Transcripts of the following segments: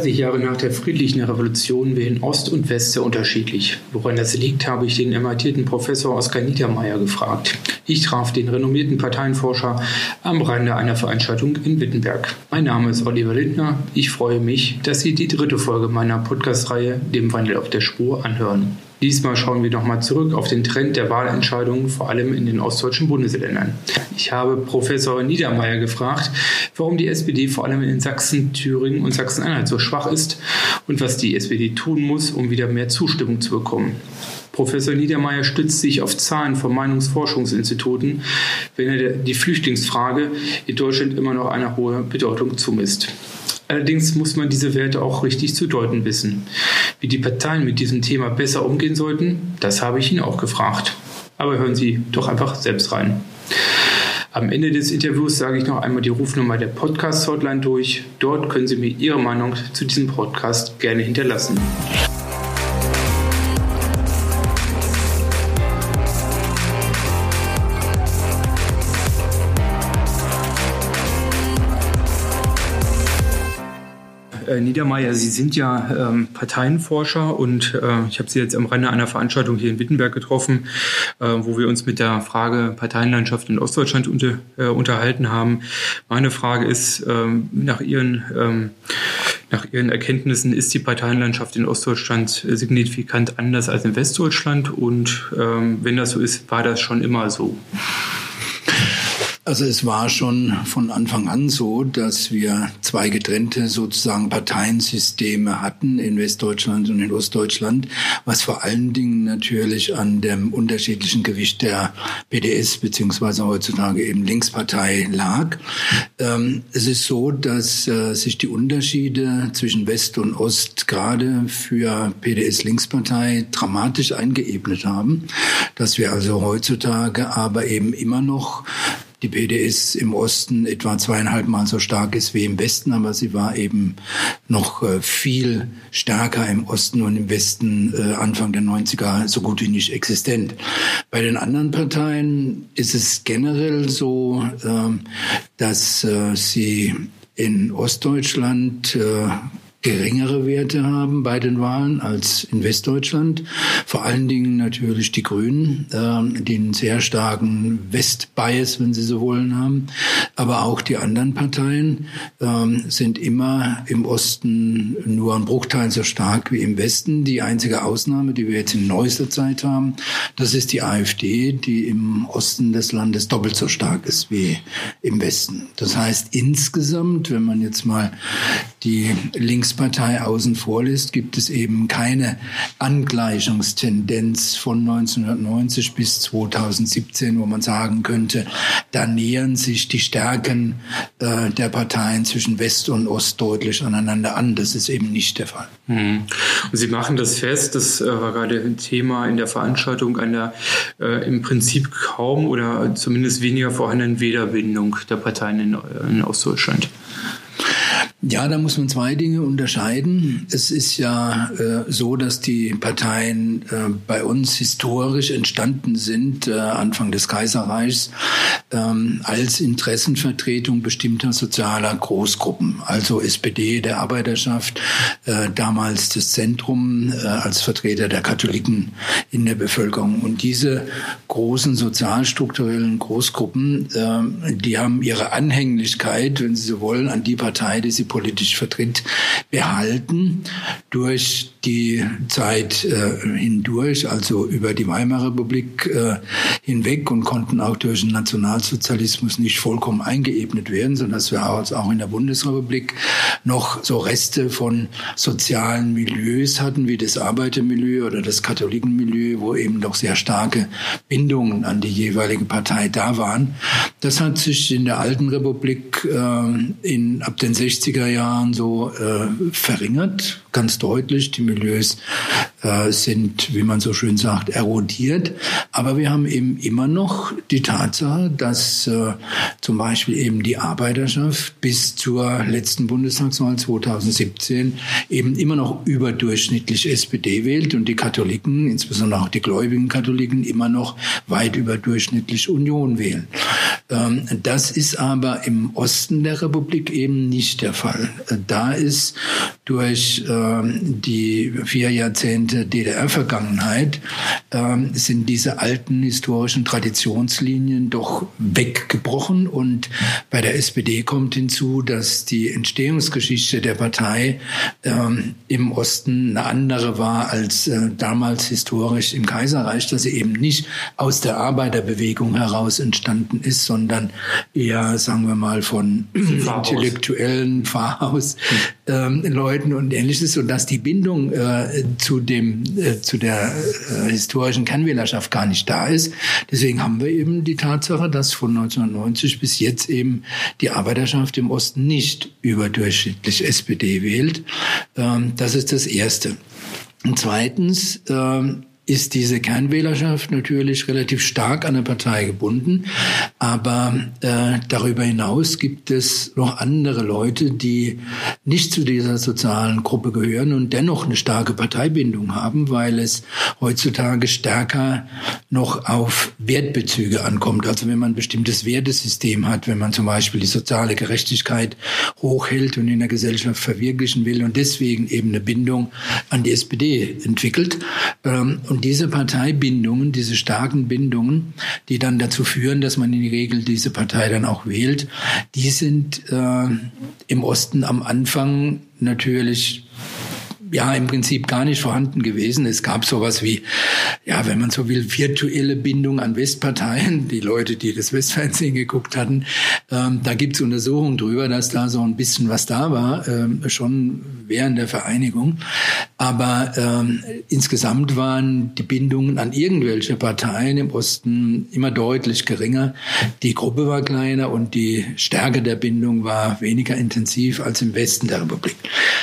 30 Jahre nach der friedlichen Revolution wählen Ost und West sehr unterschiedlich. Woran das liegt, habe ich den emeritierten Professor Oskar Niedermeyer gefragt. Ich traf den renommierten Parteienforscher am Rande einer Veranstaltung in Wittenberg. Mein Name ist Oliver Lindner. Ich freue mich, dass Sie die dritte Folge meiner Podcast-Reihe Dem Wandel auf der Spur anhören. Diesmal schauen wir nochmal zurück auf den Trend der Wahlentscheidungen, vor allem in den ostdeutschen Bundesländern. Ich habe Professor Niedermeyer gefragt, warum die SPD vor allem in Sachsen, Thüringen und Sachsen-Anhalt so schwach ist und was die SPD tun muss, um wieder mehr Zustimmung zu bekommen. Professor Niedermeyer stützt sich auf Zahlen von Meinungsforschungsinstituten, wenn er die Flüchtlingsfrage in Deutschland immer noch eine hohe Bedeutung zumisst. Allerdings muss man diese Werte auch richtig zu deuten wissen. Wie die Parteien mit diesem Thema besser umgehen sollten, das habe ich ihn auch gefragt. Aber hören Sie doch einfach selbst rein. Am Ende des Interviews sage ich noch einmal die Rufnummer der Podcast-Hotline durch. Dort können Sie mir Ihre Meinung zu diesem Podcast gerne hinterlassen. Äh, Niedermeyer, Sie sind ja ähm, Parteienforscher und äh, ich habe Sie jetzt am Rande einer Veranstaltung hier in Wittenberg getroffen, äh, wo wir uns mit der Frage Parteienlandschaft in Ostdeutschland unter, äh, unterhalten haben. Meine Frage ist ähm, nach Ihren ähm, nach Ihren Erkenntnissen ist die Parteienlandschaft in Ostdeutschland signifikant anders als in Westdeutschland und ähm, wenn das so ist, war das schon immer so? Also es war schon von Anfang an so, dass wir zwei getrennte sozusagen Parteiensysteme hatten in Westdeutschland und in Ostdeutschland, was vor allen Dingen natürlich an dem unterschiedlichen Gewicht der PDS beziehungsweise heutzutage eben Linkspartei lag. Ähm, es ist so, dass äh, sich die Unterschiede zwischen West und Ost gerade für PDS Linkspartei dramatisch eingeebnet haben, dass wir also heutzutage aber eben immer noch die PDS im Osten etwa zweieinhalb Mal so stark ist wie im Westen, aber sie war eben noch äh, viel stärker im Osten und im Westen äh, Anfang der 90er so gut wie nicht existent. Bei den anderen Parteien ist es generell so, ähm, dass äh, sie in Ostdeutschland geringere Werte haben bei den Wahlen als in Westdeutschland. Vor allen Dingen natürlich die Grünen, äh, einen sehr starken Westbias, wenn Sie so wollen, haben. Aber auch die anderen Parteien äh, sind immer im Osten nur ein Bruchteil so stark wie im Westen. Die einzige Ausnahme, die wir jetzt in neuester Zeit haben, das ist die AfD, die im Osten des Landes doppelt so stark ist wie im Westen. Das heißt insgesamt, wenn man jetzt mal die links Linkspartei außen vor lässt, gibt es eben keine Angleichungstendenz von 1990 bis 2017, wo man sagen könnte, da nähern sich die Stärken äh, der Parteien zwischen West und Ost deutlich aneinander an. Das ist eben nicht der Fall. Hm. Und Sie machen das fest, das äh, war gerade ein Thema in der Veranstaltung einer äh, im Prinzip kaum oder zumindest weniger vorhandenen Wählerbindung der Parteien in, in Ostdeutschland. Ja, da muss man zwei Dinge unterscheiden. Es ist ja äh, so, dass die Parteien äh, bei uns historisch entstanden sind, äh, Anfang des Kaiserreichs, ähm, als Interessenvertretung bestimmter sozialer Großgruppen. Also SPD der Arbeiterschaft, äh, damals das Zentrum äh, als Vertreter der Katholiken in der Bevölkerung. Und diese großen sozialstrukturellen Großgruppen, äh, die haben ihre Anhänglichkeit, wenn Sie so wollen, an die Partei, die sie politisch vertritt, behalten durch die Zeit äh, hindurch, also über die Weimarer Republik äh, hinweg und konnten auch durch den Nationalsozialismus nicht vollkommen eingeebnet werden, sondern dass wir auch in der Bundesrepublik noch so Reste von sozialen Milieus hatten, wie das Arbeitermilieu oder das Katholikenmilieu, wo eben doch sehr starke Bindungen an die jeweilige Partei da waren. Das hat sich in der alten Republik äh, in, ab den 60er Jahren so äh, verringert, ganz deutlich. Die Milieus äh, sind, wie man so schön sagt, erodiert. Aber wir haben eben immer noch die Tatsache, dass äh, zum Beispiel eben die Arbeiterschaft bis zur letzten Bundestagswahl 2017 eben immer noch überdurchschnittlich SPD wählt und die Katholiken, insbesondere auch die gläubigen Katholiken, immer noch weit überdurchschnittlich Union wählen. Ähm, das ist aber im Osten der Republik eben nicht der Fall. Da ist durch ähm, die vier Jahrzehnte DDR-Vergangenheit ähm, sind diese alten historischen Traditionslinien doch weggebrochen. Und bei der SPD kommt hinzu, dass die Entstehungsgeschichte der Partei ähm, im Osten eine andere war als äh, damals historisch im Kaiserreich, dass sie eben nicht aus der Arbeiterbewegung heraus entstanden ist, sondern eher, sagen wir mal, von Pfarrhaus. intellektuellen Pfarrhausleuten ähm, und ähnliches und dass die Bindung äh, zu dem äh, zu der äh, historischen Kernwählerschaft gar nicht da ist. Deswegen haben wir eben die Tatsache, dass von 1990 bis jetzt eben die Arbeiterschaft im Osten nicht überdurchschnittlich SPD wählt. Ähm, das ist das Erste. Und zweitens ähm, ist diese Kernwählerschaft natürlich relativ stark an der Partei gebunden. Aber äh, darüber hinaus gibt es noch andere Leute, die nicht zu dieser sozialen Gruppe gehören und dennoch eine starke Parteibindung haben, weil es heutzutage stärker noch auf Wertbezüge ankommt. Also wenn man ein bestimmtes Wertesystem hat, wenn man zum Beispiel die soziale Gerechtigkeit hochhält und in der Gesellschaft verwirklichen will und deswegen eben eine Bindung an die SPD entwickelt. Ähm, und diese Parteibindungen, diese starken Bindungen, die dann dazu führen, dass man in der Regel diese Partei dann auch wählt, die sind äh, im Osten am Anfang natürlich ja im Prinzip gar nicht vorhanden gewesen. Es gab sowas wie, ja, wenn man so will, virtuelle Bindung an Westparteien. Die Leute, die das Westfernsehen geguckt hatten, ähm, da gibt's Untersuchungen drüber, dass da so ein bisschen was da war, ähm, schon während der Vereinigung. Aber ähm, insgesamt waren die Bindungen an irgendwelche Parteien im Osten immer deutlich geringer. Die Gruppe war kleiner und die Stärke der Bindung war weniger intensiv als im Westen der Republik.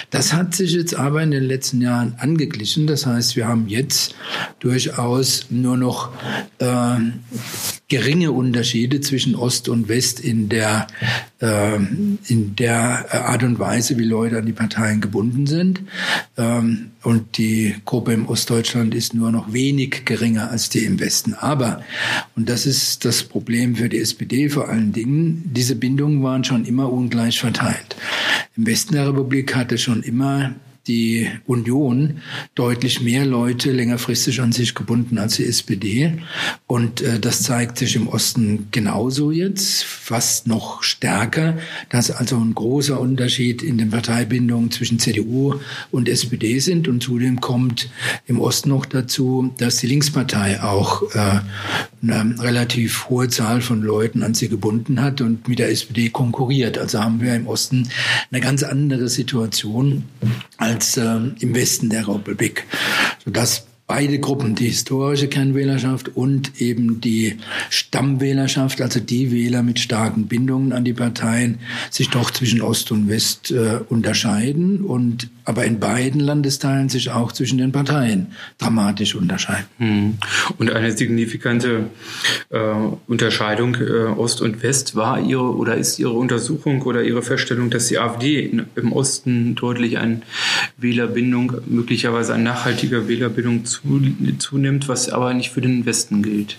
Das hat sich jetzt aber in den letzten Jahren angeglichen. Das heißt, wir haben jetzt durchaus nur noch äh, geringe Unterschiede zwischen Ost und West in der, äh, in der Art und Weise, wie Leute an die Parteien gebunden sind. Ähm, und die Gruppe im Ostdeutschland ist nur noch wenig geringer als die im Westen. Aber, und das ist das Problem für die SPD vor allen Dingen, diese Bindungen waren schon immer ungleich verteilt. Im Westen der Republik hatte schon immer die Union deutlich mehr Leute längerfristig an sich gebunden als die SPD. Und äh, das zeigt sich im Osten genauso jetzt, fast noch stärker. dass also ein großer Unterschied in den Parteibindungen zwischen CDU und SPD sind. Und zudem kommt im Osten noch dazu, dass die Linkspartei auch äh, eine relativ hohe Zahl von Leuten an sie gebunden hat und mit der SPD konkurriert. Also haben wir im Osten eine ganz andere Situation als äh, im Westen der Republik, sodass beide Gruppen, die historische Kernwählerschaft und eben die Stammwählerschaft, also die Wähler mit starken Bindungen an die Parteien, sich doch zwischen Ost und West äh, unterscheiden und aber in beiden Landesteilen sich auch zwischen den Parteien dramatisch unterscheiden. Hm. Und eine signifikante äh, Unterscheidung äh, Ost und West war Ihre oder ist Ihre Untersuchung oder Ihre Feststellung, dass die AfD in, im Osten deutlich an Wählerbindung, möglicherweise an nachhaltiger Wählerbindung zu, zunimmt, was aber nicht für den Westen gilt.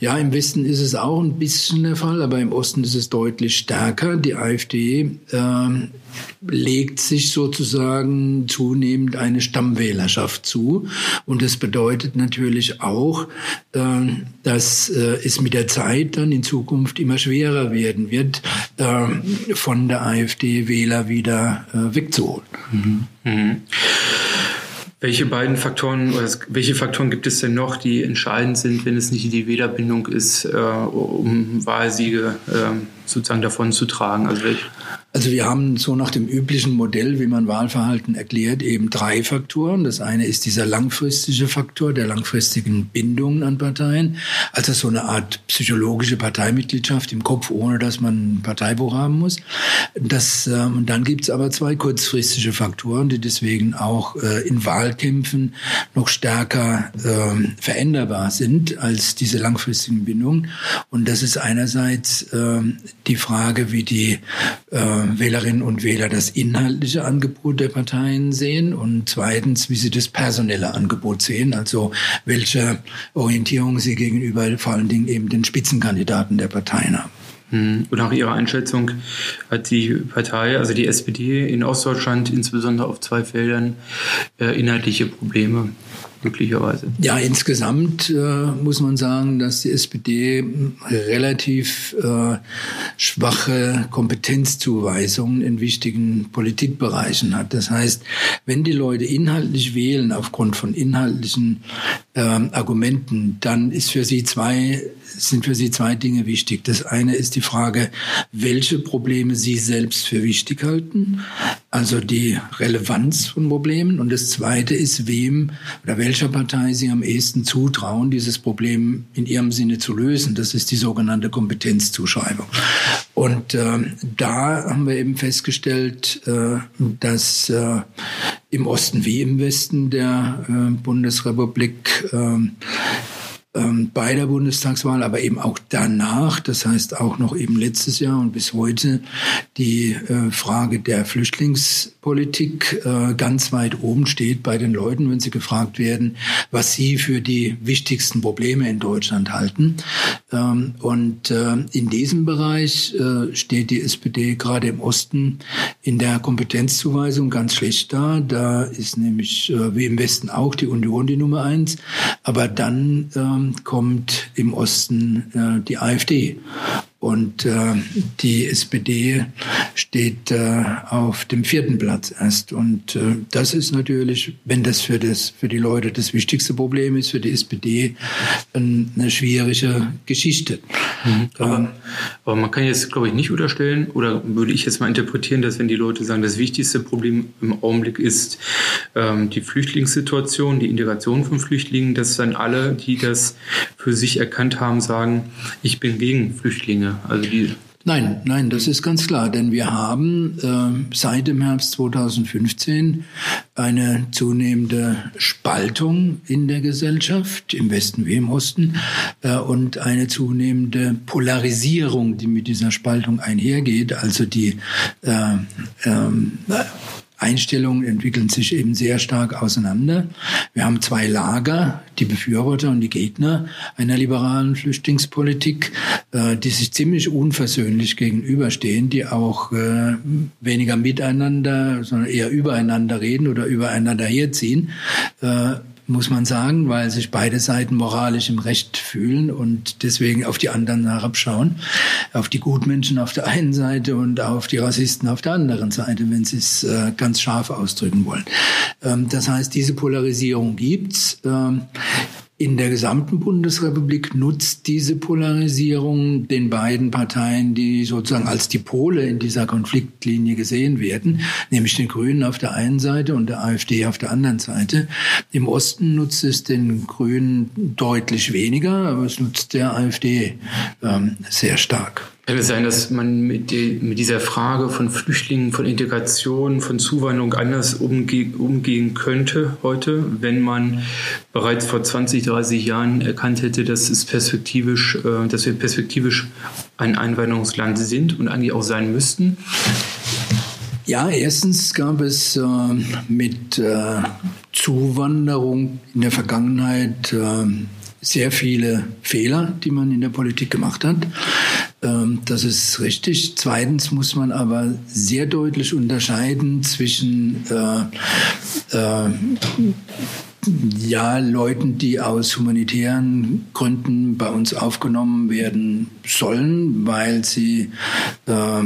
Ja, im Westen ist es auch ein bisschen der Fall, aber im Osten ist es deutlich stärker. Die AfD äh, legt sich sozusagen zunehmend eine Stammwählerschaft zu. Und das bedeutet natürlich auch, äh, dass äh, es mit der Zeit dann in Zukunft immer schwerer werden wird, äh, von der AfD Wähler wieder äh, wegzuholen. Mhm. Mhm. Welche beiden Faktoren welche Faktoren gibt es denn noch, die entscheidend sind, wenn es nicht die Wählerbindung ist, äh, um Wahlsiege äh, sozusagen davon zu tragen? Also welche? Also wir haben so nach dem üblichen Modell, wie man Wahlverhalten erklärt, eben drei Faktoren. Das eine ist dieser langfristige Faktor der langfristigen Bindungen an Parteien, also so eine Art psychologische Parteimitgliedschaft im Kopf, ohne dass man ein Parteibuch haben muss. Das, äh, und dann gibt's aber zwei kurzfristige Faktoren, die deswegen auch äh, in Wahlkämpfen noch stärker äh, veränderbar sind als diese langfristigen Bindungen. Und das ist einerseits äh, die Frage, wie die äh, Wählerinnen und Wähler das inhaltliche Angebot der Parteien sehen und zweitens, wie sie das personelle Angebot sehen, also welche Orientierung sie gegenüber vor allen Dingen eben den Spitzenkandidaten der Parteien haben. Hm. Und nach Ihrer Einschätzung hat die Partei, also die SPD in Ostdeutschland insbesondere auf zwei Feldern äh, inhaltliche Probleme glücklicherweise. Ja, insgesamt äh, muss man sagen, dass die SPD relativ äh, schwache Kompetenzzuweisungen in wichtigen Politikbereichen hat. Das heißt, wenn die Leute inhaltlich wählen aufgrund von inhaltlichen äh, Argumenten, dann ist für sie zwei sind für Sie zwei Dinge wichtig. Das eine ist die Frage, welche Probleme Sie selbst für wichtig halten, also die Relevanz von Problemen. Und das zweite ist, wem oder welche welcher Partei Sie am ehesten zutrauen, dieses Problem in Ihrem Sinne zu lösen. Das ist die sogenannte Kompetenzzuschreibung. Und äh, da haben wir eben festgestellt, äh, dass äh, im Osten wie im Westen der äh, Bundesrepublik äh, ähm, bei der Bundestagswahl, aber eben auch danach, das heißt auch noch eben letztes Jahr und bis heute, die äh, Frage der Flüchtlingspolitik äh, ganz weit oben steht bei den Leuten, wenn sie gefragt werden, was sie für die wichtigsten Probleme in Deutschland halten. Ähm, und äh, in diesem Bereich steht die SPD gerade im Osten in der Kompetenzzuweisung ganz schlecht da. Da ist nämlich wie im Westen auch die Union die Nummer eins, aber dann ähm, kommt im Osten äh, die AfD. Und äh, die SPD steht äh, auf dem vierten Platz erst. Und äh, das ist natürlich, wenn das für, das für die Leute das wichtigste Problem ist, für die SPD eine schwierige Geschichte. Mhm. Aber, ähm, aber, man kann jetzt, glaube ich, nicht unterstellen, oder würde ich jetzt mal interpretieren, dass wenn die Leute sagen, das wichtigste Problem im Augenblick ist ähm, die Flüchtlingssituation, die Integration von Flüchtlingen, dass dann alle, die das für sich erkannt haben, sagen, ich bin gegen Flüchtlinge. Also die Nein, nein, das ist ganz klar, denn wir haben äh, seit dem Herbst 2015 eine zunehmende Spaltung in der Gesellschaft, im Westen wie im Osten, äh, und eine zunehmende Polarisierung, die mit dieser Spaltung einhergeht. Also die äh, ähm, Einstellungen entwickeln sich eben sehr stark auseinander. Wir haben zwei Lager, die Befürworter und die Gegner einer liberalen Flüchtlingspolitik, äh, die sich ziemlich unversöhnlich gegenüberstehen, die auch äh, weniger miteinander, sondern eher übereinander reden oder übereinander herziehen. Muss man sagen, weil sich beide Seiten moralisch im Recht fühlen und deswegen auf die anderen herabschauen. Auf die Gutmenschen auf der einen Seite und auf die Rassisten auf der anderen Seite, wenn sie es äh, ganz scharf ausdrücken wollen. Ähm, das heißt, diese Polarisierung gibt's. Ähm, in der gesamten Bundesrepublik nutzt diese Polarisierung den beiden Parteien, die sozusagen als die Pole in dieser Konfliktlinie gesehen werden, nämlich den Grünen auf der einen Seite und der AfD auf der anderen Seite. Im Osten nutzt es den Grünen deutlich weniger, aber es nutzt der AfD ähm, sehr stark. Kann es sein, dass man mit, die, mit, dieser Frage von Flüchtlingen, von Integration, von Zuwanderung anders umge umgehen könnte heute, wenn man bereits vor 20, 30 Jahren erkannt hätte, dass, es perspektivisch, äh, dass wir perspektivisch ein Einwanderungsland sind und eigentlich auch sein müssten? Ja, erstens gab es äh, mit äh, Zuwanderung in der Vergangenheit äh, sehr viele Fehler, die man in der Politik gemacht hat. Ähm, das ist richtig. Zweitens muss man aber sehr deutlich unterscheiden zwischen äh, äh, ja, Leuten, die aus humanitären Gründen bei uns aufgenommen werden sollen, weil sie äh,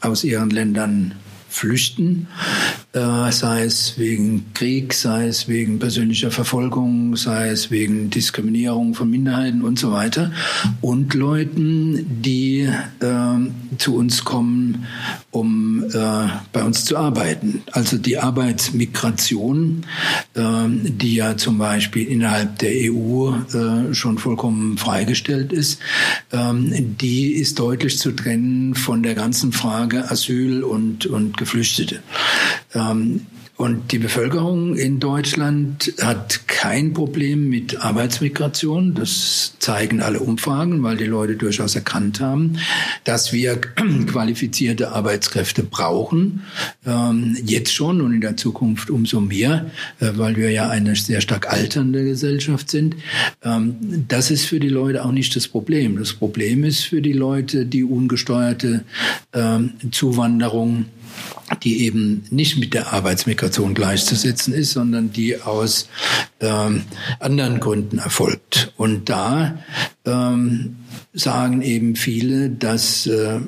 aus ihren Ländern flüchten, sei es wegen Krieg, sei es wegen persönlicher Verfolgung, sei es wegen Diskriminierung von Minderheiten und so weiter. Und Leuten, die äh, zu uns kommen, um äh, bei uns zu arbeiten. Also die Arbeitsmigration, äh, die ja zum Beispiel innerhalb der EU äh, schon vollkommen freigestellt ist, ähm, die ist deutlich zu trennen von der ganzen Frage Asyl und, und Geflüchtete. Ähm, und die Bevölkerung in Deutschland hat kein Problem mit Arbeitsmigration. Das zeigen alle Umfragen, weil die Leute durchaus erkannt haben, dass wir qualifizierte Arbeitskräfte brauchen. Ähm, jetzt schon und in der Zukunft umso mehr, äh, weil wir ja eine sehr stark alternde Gesellschaft sind. Ähm, das ist für die Leute auch nicht das Problem. Das Problem ist für die Leute die ungesteuerte ähm, Zuwanderung die eben nicht mit der Arbeitsmigration gleichzusetzen ist, sondern die aus ähm, anderen Gründen erfolgt. Und da ähm, sagen eben viele, dass äh,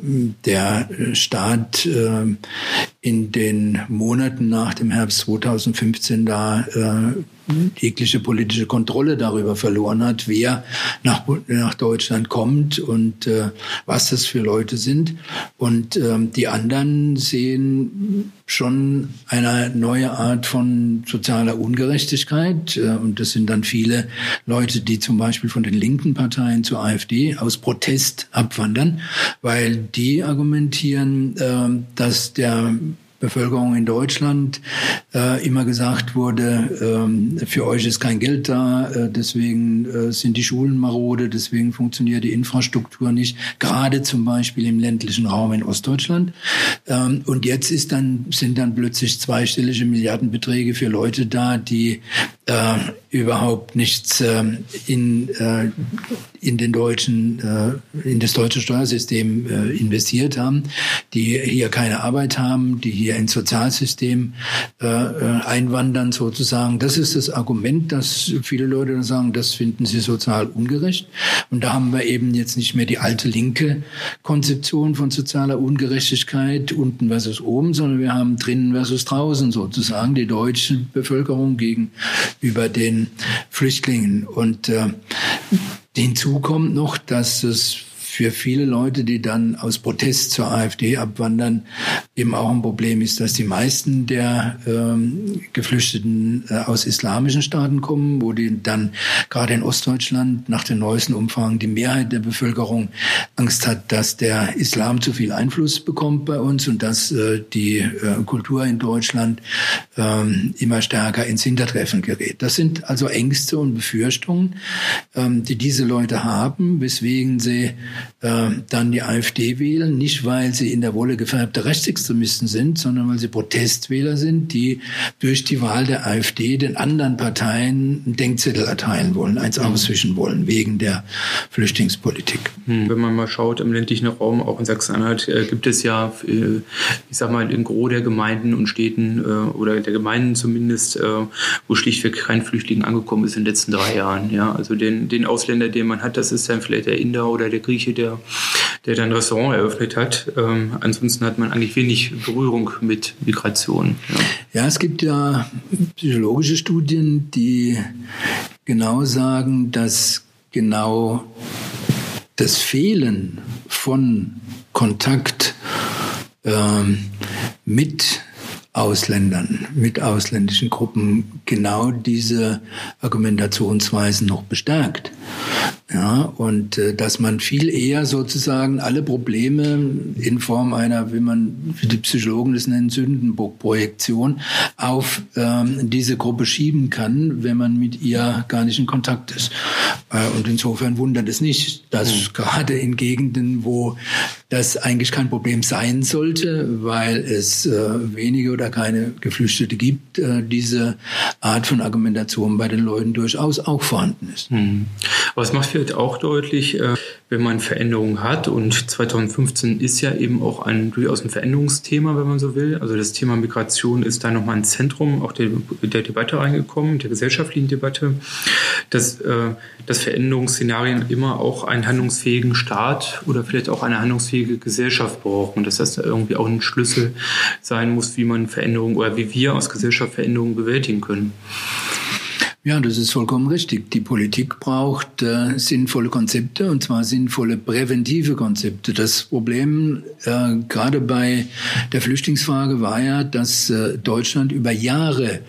der Staat äh, in den Monaten nach dem Herbst 2015 da äh, jegliche politische Kontrolle darüber verloren hat, wer nach, nach Deutschland kommt und äh, was das für Leute sind. Und ähm, die anderen sehen schon eine neue Art von sozialer Ungerechtigkeit. Äh, und das sind dann viele Leute, die zum Beispiel von den linken Parteien zur AfD aus Protest abwandern, weil die argumentieren, äh, dass der Bevölkerung in Deutschland äh, immer gesagt wurde, ähm, für euch ist kein Geld da, äh, deswegen äh, sind die Schulen marode, deswegen funktioniert die Infrastruktur nicht, gerade zum Beispiel im ländlichen Raum in Ostdeutschland. Ähm, und jetzt ist dann, sind dann plötzlich zweistellige Milliardenbeträge für Leute da, die äh, überhaupt nichts äh, in, äh, in den deutschen, äh, in das deutsche Steuersystem äh, investiert haben, die hier keine Arbeit haben, die hier ins Sozialsystem äh, äh, einwandern sozusagen. Das ist das Argument, dass viele Leute dann sagen, das finden sie sozial ungerecht. Und da haben wir eben jetzt nicht mehr die alte linke Konzeption von sozialer Ungerechtigkeit unten versus oben, sondern wir haben drinnen versus draußen sozusagen die deutsche Bevölkerung gegenüber den Flüchtlingen. Und äh, hinzu kommt noch, dass es für viele Leute, die dann aus Protest zur AfD abwandern, eben auch ein Problem ist, dass die meisten der ähm, Geflüchteten äh, aus islamischen Staaten kommen, wo die dann gerade in Ostdeutschland nach den neuesten Umfragen die Mehrheit der Bevölkerung Angst hat, dass der Islam zu viel Einfluss bekommt bei uns und dass äh, die äh, Kultur in Deutschland äh, immer stärker ins Hintertreffen gerät. Das sind also Ängste und Befürchtungen, ähm, die diese Leute haben, weswegen sie äh, dann die AfD wählen, nicht weil sie in der Wolle gefärbte Rechtsextremisten sind, sondern weil sie Protestwähler sind, die durch die Wahl der AfD den anderen Parteien einen Denkzettel erteilen wollen, eins mhm. auswischen wollen, wegen der Flüchtlingspolitik. Mhm. Wenn man mal schaut, im ländlichen Raum, auch in Sachsen-Anhalt, äh, gibt es ja, äh, ich sag mal, in Gros der Gemeinden und Städten äh, oder der Gemeinden zumindest, wo schlichtweg kein Flüchtling angekommen ist in den letzten drei Jahren. Ja, also den, den Ausländer, den man hat, das ist dann vielleicht der Inder oder der Grieche, der, der dann Restaurant eröffnet hat. Ähm, ansonsten hat man eigentlich wenig Berührung mit Migration. Ja. ja, es gibt ja psychologische Studien, die genau sagen, dass genau das Fehlen von Kontakt ähm, mit Ausländern, mit ausländischen Gruppen genau diese Argumentationsweisen noch bestärkt. Ja, und äh, dass man viel eher sozusagen alle Probleme in Form einer, wie man, wie die Psychologen das nennen, Sündenbock-Projektion auf ähm, diese Gruppe schieben kann, wenn man mit ihr gar nicht in Kontakt ist. Äh, und insofern wundert es nicht, dass mhm. gerade in Gegenden, wo das eigentlich kein Problem sein sollte, weil es äh, wenige oder keine Geflüchtete gibt, äh, diese Art von Argumentation bei den Leuten durchaus auch vorhanden ist. Mhm. Aber es macht wird auch deutlich, äh, wenn man Veränderungen hat. Und 2015 ist ja eben auch ein durchaus ein Veränderungsthema, wenn man so will. Also das Thema Migration ist da nochmal ins Zentrum auch der, der Debatte reingekommen, der gesellschaftlichen Debatte, dass, äh, dass Veränderungsszenarien immer auch einen handlungsfähigen Staat oder vielleicht auch eine handlungsfähige Gesellschaft brauchen. Dass das irgendwie auch ein Schlüssel sein muss, wie man Veränderungen oder wie wir aus Gesellschaft Veränderungen bewältigen können. Ja, das ist vollkommen richtig. Die Politik braucht äh, sinnvolle Konzepte und zwar sinnvolle präventive Konzepte. Das Problem äh, gerade bei der Flüchtlingsfrage war ja, dass äh, Deutschland über Jahre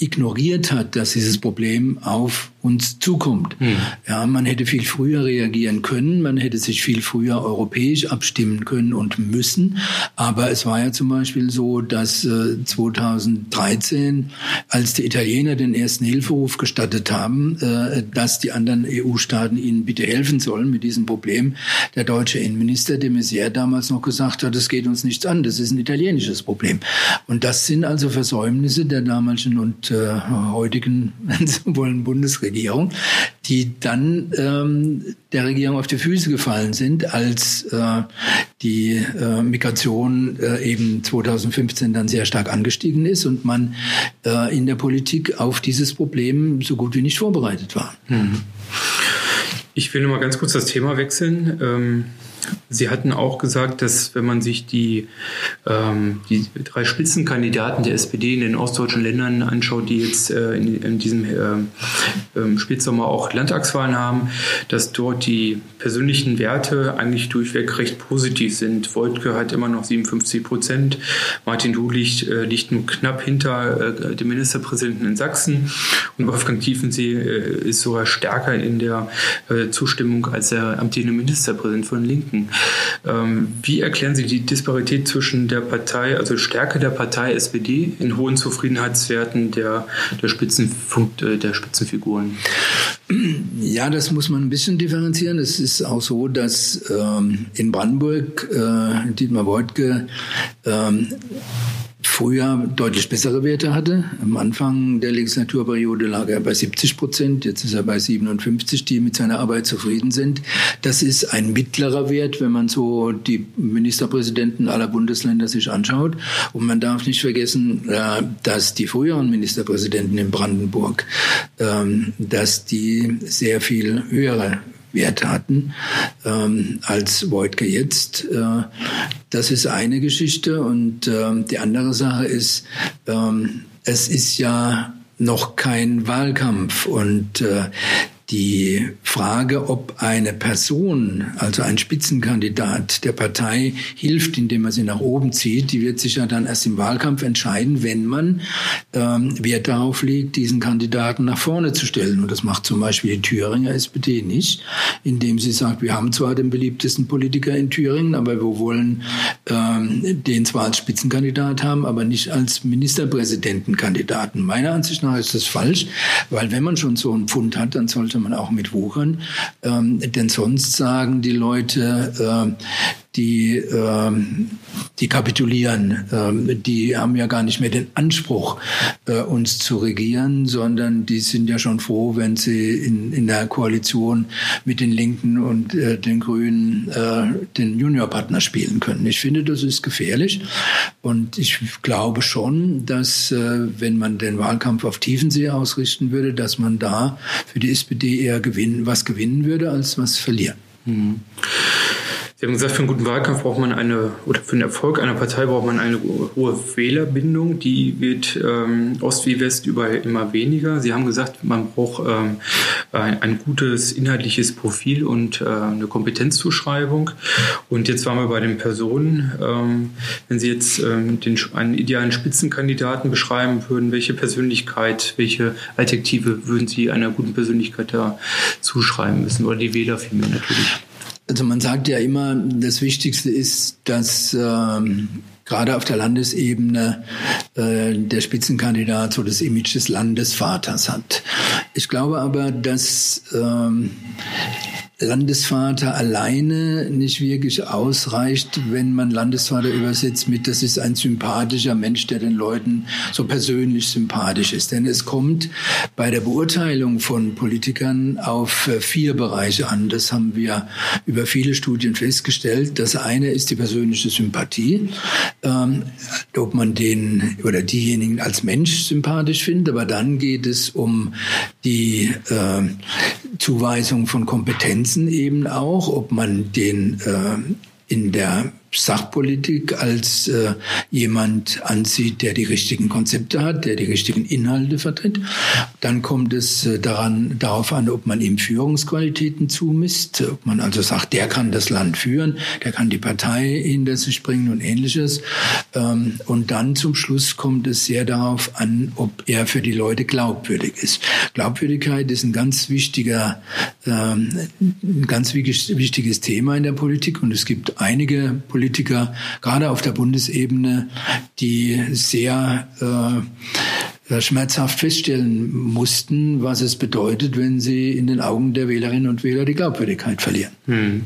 ignoriert hat, dass dieses Problem auf uns zukommt. Hm. Ja, man hätte viel früher reagieren können, man hätte sich viel früher europäisch abstimmen können und müssen. Aber es war ja zum Beispiel so, dass äh, 2013, als die Italiener den ersten Hilferuf gestattet haben, äh, dass die anderen EU-Staaten ihnen bitte helfen sollen mit diesem Problem, der deutsche Innenminister de Maizière damals noch gesagt hat, es geht uns nichts an, das ist ein italienisches Problem. Und das sind also Versäumnisse der damaligen und äh, heutigen, wenn Sie wollen, Bundesregierung, die dann ähm, der Regierung auf die Füße gefallen sind, als äh, die äh, Migration äh, eben 2015 dann sehr stark angestiegen ist und man äh, in der Politik auf dieses Problem so gut wie nicht vorbereitet war. Mhm. Ich will noch mal ganz kurz das Thema wechseln. Ähm Sie hatten auch gesagt, dass wenn man sich die, ähm, die drei Spitzenkandidaten der SPD in den ostdeutschen Ländern anschaut, die jetzt äh, in, in, diesem äh, äh, Spätsommer auch Landtagswahlen haben, dass dort die persönlichen Werte eigentlich durchweg recht positiv sind. Woltke hat immer noch 57 Prozent, Martin Du liegt, äh, liegt nur knapp hinter äh, dem Ministerpräsidenten in Sachsen und Wolfgang Tiefensee äh, ist sogar stärker in der Zustimmung als der amtierende Ministerpräsident von Linken. Ähm, wie erklären Sie die Disparität zwischen der Partei, also Stärke der Partei SPD in hohen Zufriedenheitswerten der, der, Spitzen, äh, der Spitzenfiguren? Ja, das muss man ein bisschen differenzieren. Es ist auch so, dass ähm, in Brandenburg äh, Dietmar Woidke ähm, früher deutlich bessere Werte hatte. Am Anfang der Legislaturperiode lag er bei 70 Prozent, jetzt ist er bei 57, die mit seiner Arbeit zufrieden sind. Das ist ein mittlerer Wert, wenn man so die Ministerpräsidenten aller Bundesländer sich anschaut. Und man darf nicht vergessen, äh, dass die früheren Ministerpräsidenten in Brandenburg, ähm, dass die sehr viel höhere Werte hatten ähm, als Wojtke jetzt. Äh, das ist eine Geschichte. Und äh, die andere Sache ist, ähm, es ist ja noch kein Wahlkampf und äh, die Frage, ob eine Person, also ein Spitzenkandidat der Partei hilft, indem er sie nach oben zieht, die wird sich ja dann erst im Wahlkampf entscheiden, wenn man ähm, Wert darauf legt, diesen Kandidaten nach vorne zu stellen. Und das macht zum Beispiel die Thüringer SPD nicht, indem sie sagt, wir haben zwar den beliebtesten Politiker in Thüringen, aber wir wollen ähm, den zwar als Spitzenkandidat haben, aber nicht als Ministerpräsidentenkandidaten. Meiner Ansicht nach ist das falsch, weil wenn man schon so einen Pfund hat, dann sollte man auch mit wuchern. Ähm, denn sonst sagen die Leute, äh, die, äh, die kapitulieren. Äh, die haben ja gar nicht mehr den Anspruch, äh, uns zu regieren, sondern die sind ja schon froh, wenn sie in, in der Koalition mit den Linken und äh, den Grünen äh, den Juniorpartner spielen können. Ich finde, das ist gefährlich. Und ich glaube schon, dass äh, wenn man den Wahlkampf auf Tiefensee ausrichten würde, dass man da für die SPD eher gewinnen, was gewinnen würde, als was verlieren. Mhm. Sie haben gesagt, für einen guten Wahlkampf braucht man eine, oder für den Erfolg einer Partei braucht man eine hohe Wählerbindung. Die wird ähm, Ost wie West überall immer weniger. Sie haben gesagt, man braucht ähm, ein, ein, gutes inhaltliches Profil und äh, eine Kompetenzzuschreibung. Und jetzt waren wir bei den Personen. Ähm, wenn Sie jetzt ähm, den, einen idealen Spitzenkandidaten beschreiben würden, welche Persönlichkeit, welche Adjektive würden Sie einer guten Persönlichkeit da zuschreiben müssen? Oder die Wähler vielmehr natürlich? Also man sagt ja immer, das Wichtigste ist, dass ähm, gerade auf der Landesebene äh, der Spitzenkandidat so das Image des Landesvaters hat. Ich glaube aber, dass ähm, Landesvater alleine nicht wirklich ausreicht, wenn man Landesvater übersetzt mit, das ist ein sympathischer Mensch, der den Leuten so persönlich sympathisch ist. Denn es kommt bei der Beurteilung von Politikern auf äh, vier Bereiche an. Das haben wir über viele Studien festgestellt. Das eine ist die persönliche Sympathie, ähm, ob man den oder diejenigen als Mensch sympathisch findet. Aber dann geht es um die äh, Zuweisung von Kompetenzen eben auch, ob man den äh, in der Sachpolitik als äh, jemand ansieht, der die richtigen Konzepte hat, der die richtigen Inhalte vertritt. Dann kommt es äh, daran, darauf an, ob man ihm Führungsqualitäten zumisst, ob man also sagt, der kann das Land führen, der kann die Partei hinter sich bringen und ähnliches. Ähm, und dann zum Schluss kommt es sehr darauf an, ob er für die Leute glaubwürdig ist. Glaubwürdigkeit ist ein ganz wichtiger, ähm, ein ganz wichtiges Thema in der Politik und es gibt einige Politiker, Politiker, gerade auf der Bundesebene, die sehr äh, schmerzhaft feststellen mussten, was es bedeutet, wenn sie in den Augen der Wählerinnen und Wähler die Glaubwürdigkeit verlieren. Hm.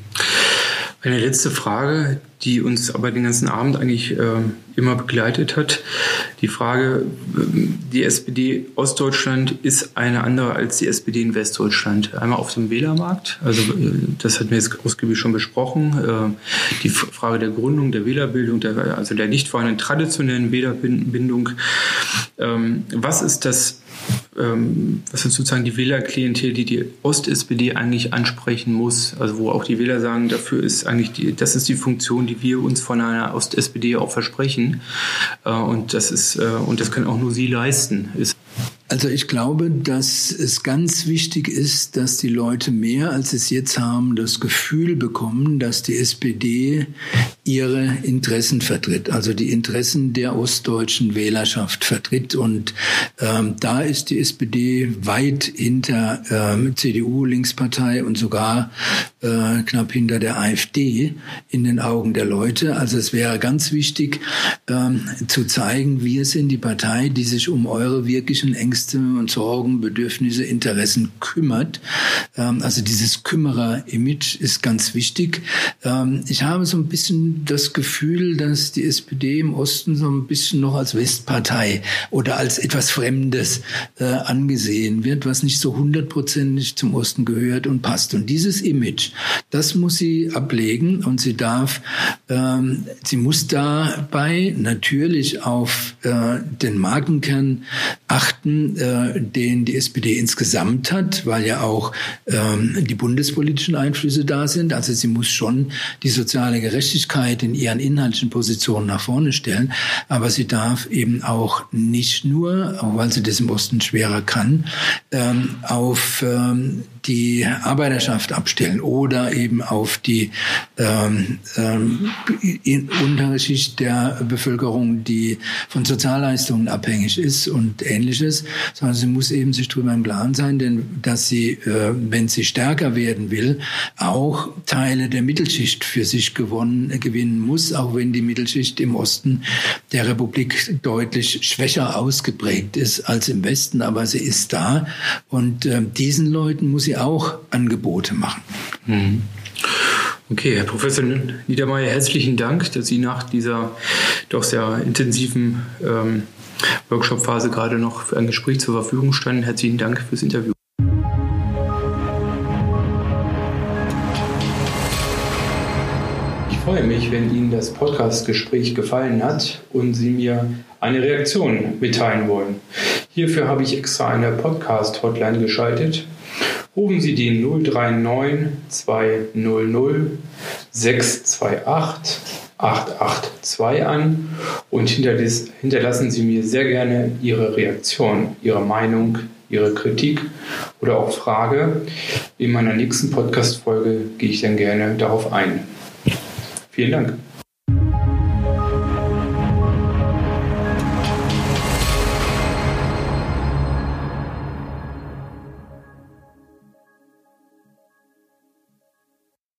Eine letzte Frage, die uns aber den ganzen Abend eigentlich äh, immer begleitet hat. Die Frage, die SPD Ostdeutschland ist eine andere als die SPD in Westdeutschland. Einmal auf dem Wählermarkt, also äh, das hatten wir jetzt ausgiebig schon besprochen, äh, die Frage der Gründung, der Wählerbildung, der, also der nicht vorhandenen traditionellen Wählerbindung. Ähm, was ist das ähm, was ist sozusagen die Wählerklientel, die die Ost-SPD eigentlich ansprechen muss, also wo auch die Wähler sagen, dafür ist eigentlich die, das ist die Funktion, die wir uns von einer Ost-SPD auch versprechen. Äh, und das ist, äh, und das können auch nur sie leisten. Ist also ich glaube, dass es ganz wichtig ist, dass die Leute mehr als es jetzt haben, das Gefühl bekommen, dass die SPD ihre Interessen vertritt, also die Interessen der ostdeutschen Wählerschaft vertritt. Und ähm, da ist die SPD weit hinter ähm, CDU, Linkspartei und sogar äh, knapp hinter der AfD in den Augen der Leute. Also es wäre ganz wichtig ähm, zu zeigen, wir sind die Partei, die sich um eure wirklichen Ängste Ängste und Sorgen, Bedürfnisse, Interessen kümmert. Ähm, also dieses Kümmerer-Image ist ganz wichtig. Ähm, ich habe so ein bisschen das Gefühl, dass die SPD im Osten so ein bisschen noch als Westpartei oder als etwas Fremdes äh, angesehen wird, was nicht so hundertprozentig zum Osten gehört und passt. Und dieses Image, das muss sie ablegen und sie darf, ähm, sie muss dabei natürlich auf äh, den Markenkern achten, äh, den die SPD insgesamt hat, weil ja auch ähm, die bundespolitischen Einflüsse da sind. Also sie muss schon die soziale Gerechtigkeit in ihren inhaltlichen Positionen nach vorne stellen. Aber sie darf eben auch nicht nur, auch weil sie das im Osten schwerer kann, ähm, auf ähm, die Arbeiterschaft abstellen oder eben auf die ähm, ähm, untere Schicht der Bevölkerung, die von Sozialleistungen abhängig ist und ähnliches, sondern sie muss eben sich darüber im Klaren sein, denn dass sie, äh, wenn sie stärker werden will, auch Teile der Mittelschicht für sich gewonnen, äh, gewinnen muss, auch wenn die Mittelschicht im Osten der Republik deutlich schwächer ausgeprägt ist als im Westen, aber sie ist da. Und äh, diesen Leuten muss sie auch Angebote machen. Mhm. Okay, Herr Professor Niedermeyer, herzlichen Dank, dass Sie nach dieser doch sehr intensiven ähm, Workshop-Phase gerade noch für ein Gespräch zur Verfügung standen. Herzlichen Dank fürs Interview. Ich freue mich, wenn Ihnen das Podcast-Gespräch gefallen hat und Sie mir eine Reaktion mitteilen wollen. Hierfür habe ich extra eine Podcast-Hotline geschaltet. Rufen Sie die 039 200 628 882 an und hinterlassen Sie mir sehr gerne Ihre Reaktion, Ihre Meinung, Ihre Kritik oder auch Frage. In meiner nächsten Podcast-Folge gehe ich dann gerne darauf ein. Vielen Dank.